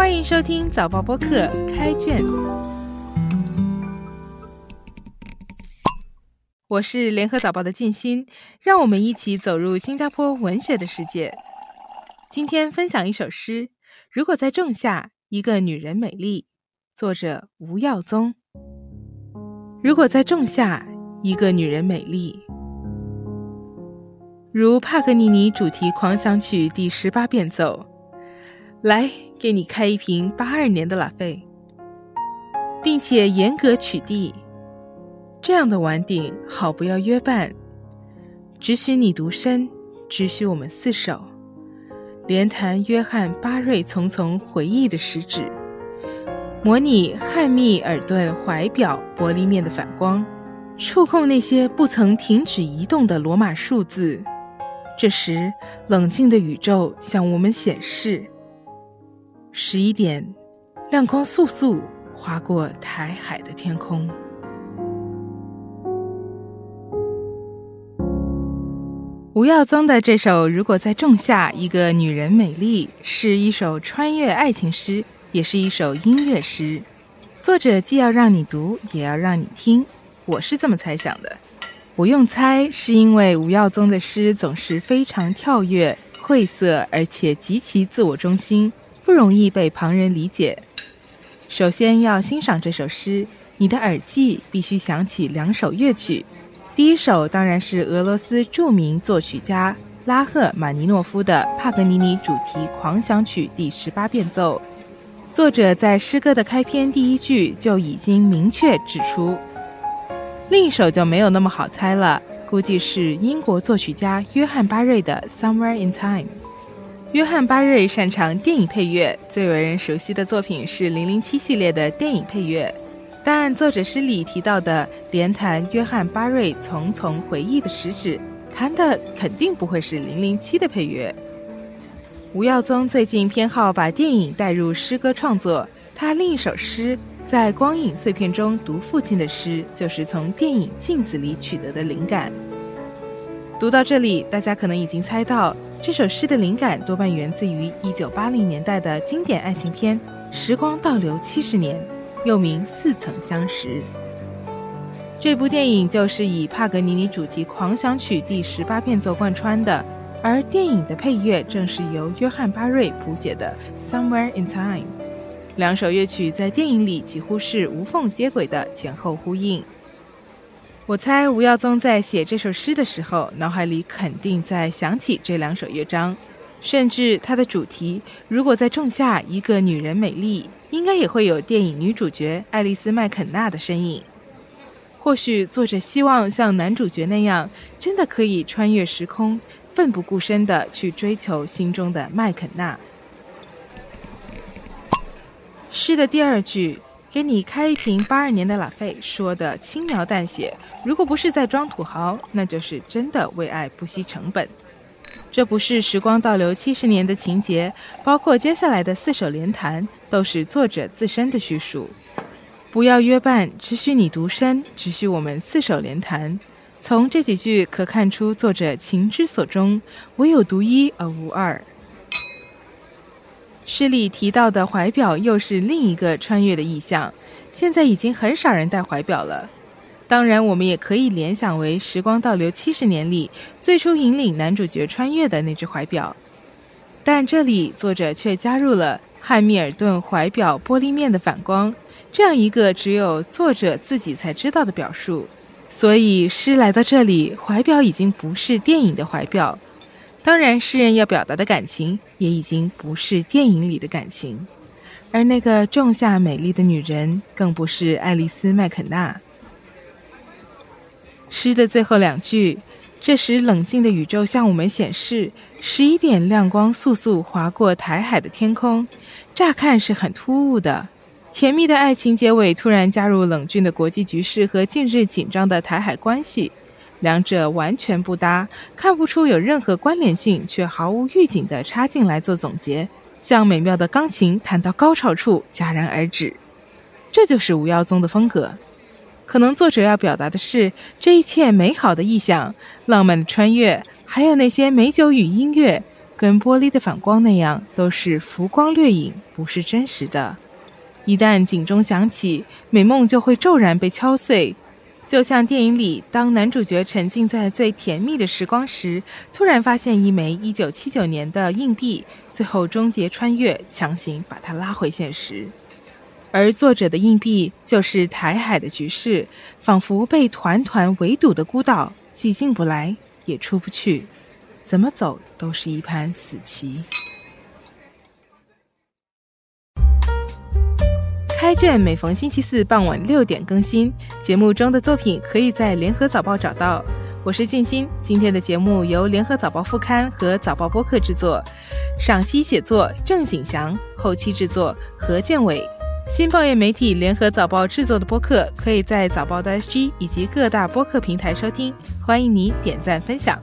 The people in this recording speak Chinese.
欢迎收听早报播客开卷，我是联合早报的静心，让我们一起走入新加坡文学的世界。今天分享一首诗：如果在仲夏，一个女人美丽。作者吴耀宗。如果在仲夏，一个女人美丽，如帕格尼尼主题狂想曲第十八变奏。来，给你开一瓶八二年的拉菲，并且严格取缔。这样的晚顶好不要约伴，只许你独身，只许我们厮守。连弹约翰巴瑞丛丛回忆的食指，模拟汉密尔顿怀表玻璃面的反光，触控那些不曾停止移动的罗马数字。这时，冷静的宇宙向我们显示。十一点，亮光速速划过台海的天空。吴耀宗的这首《如果在仲夏，一个女人美丽》是一首穿越爱情诗，也是一首音乐诗。作者既要让你读，也要让你听。我是这么猜想的。我用猜，是因为吴耀宗的诗总是非常跳跃、晦涩，而且极其自我中心。不容易被旁人理解。首先要欣赏这首诗，你的耳际必须响起两首乐曲。第一首当然是俄罗斯著名作曲家拉赫玛尼诺夫的帕格尼尼主题狂想曲第十八变奏。作者在诗歌的开篇第一句就已经明确指出。另一首就没有那么好猜了，估计是英国作曲家约翰巴瑞的《Somewhere in Time》。约翰巴瑞擅长电影配乐，最为人熟悉的作品是《零零七》系列的电影配乐。但作者诗里提到的连弹约翰巴瑞丛丛回忆的食指，弹的肯定不会是《零零七》的配乐。吴耀宗最近偏好把电影带入诗歌创作，他另一首诗在光影碎片中读父亲的诗，就是从电影《镜子》里取得的灵感。读到这里，大家可能已经猜到。这首诗的灵感多半源自于1980年代的经典爱情片《时光倒流七十年》，又名《似曾相识》。这部电影就是以帕格尼尼主题狂想曲第十八变奏贯穿的，而电影的配乐正是由约翰巴瑞谱写的《Somewhere in Time》。两首乐曲在电影里几乎是无缝接轨的前后呼应。我猜吴耀宗在写这首诗的时候，脑海里肯定在想起这两首乐章，甚至它的主题“如果在仲夏，一个女人美丽”，应该也会有电影女主角爱丽丝·麦肯纳的身影。或许作者希望像男主角那样，真的可以穿越时空，奋不顾身地去追求心中的麦肯纳。诗的第二句。给你开一瓶八二年的拉菲，说的轻描淡写。如果不是在装土豪，那就是真的为爱不惜成本。这不是时光倒流七十年的情节，包括接下来的四首连弹，都是作者自身的叙述。不要约伴，只许你独身，只许我们四手连弹。从这几句可看出，作者情之所钟，唯有独一而无二。诗里提到的怀表又是另一个穿越的意象，现在已经很少人戴怀表了。当然，我们也可以联想为《时光倒流七十年》里最初引领男主角穿越的那只怀表，但这里作者却加入了汉密尔顿怀表玻璃面的反光，这样一个只有作者自己才知道的表述。所以，诗来到这里，怀表已经不是电影的怀表。当然，诗人要表达的感情也已经不是电影里的感情，而那个仲夏美丽的女人更不是爱丽丝·麦肯纳。诗的最后两句：“这时冷静的宇宙向我们显示，十一点亮光速速划过台海的天空。”乍看是很突兀的，甜蜜的爱情结尾突然加入冷峻的国际局势和近日紧张的台海关系。两者完全不搭，看不出有任何关联性，却毫无预警地插进来做总结，像美妙的钢琴弹到高潮处戛然而止。这就是吴耀宗的风格。可能作者要表达的是，这一切美好的意象、浪漫的穿越，还有那些美酒与音乐，跟玻璃的反光那样，都是浮光掠影，不是真实的。一旦警钟响起，美梦就会骤然被敲碎。就像电影里，当男主角沉浸在最甜蜜的时光时，突然发现一枚1979年的硬币，最后终结穿越，强行把他拉回现实。而作者的硬币就是台海的局势，仿佛被团团围堵的孤岛，既进不来，也出不去，怎么走都是一盘死棋。开卷每逢星期四傍晚六点更新，节目中的作品可以在联合早报找到。我是静心，今天的节目由联合早报副刊和早报播客制作，赏析写作郑景祥，后期制作何建伟。新报业媒体联合早报制作的播客，可以在早报的 SG 以及各大播客平台收听，欢迎你点赞分享。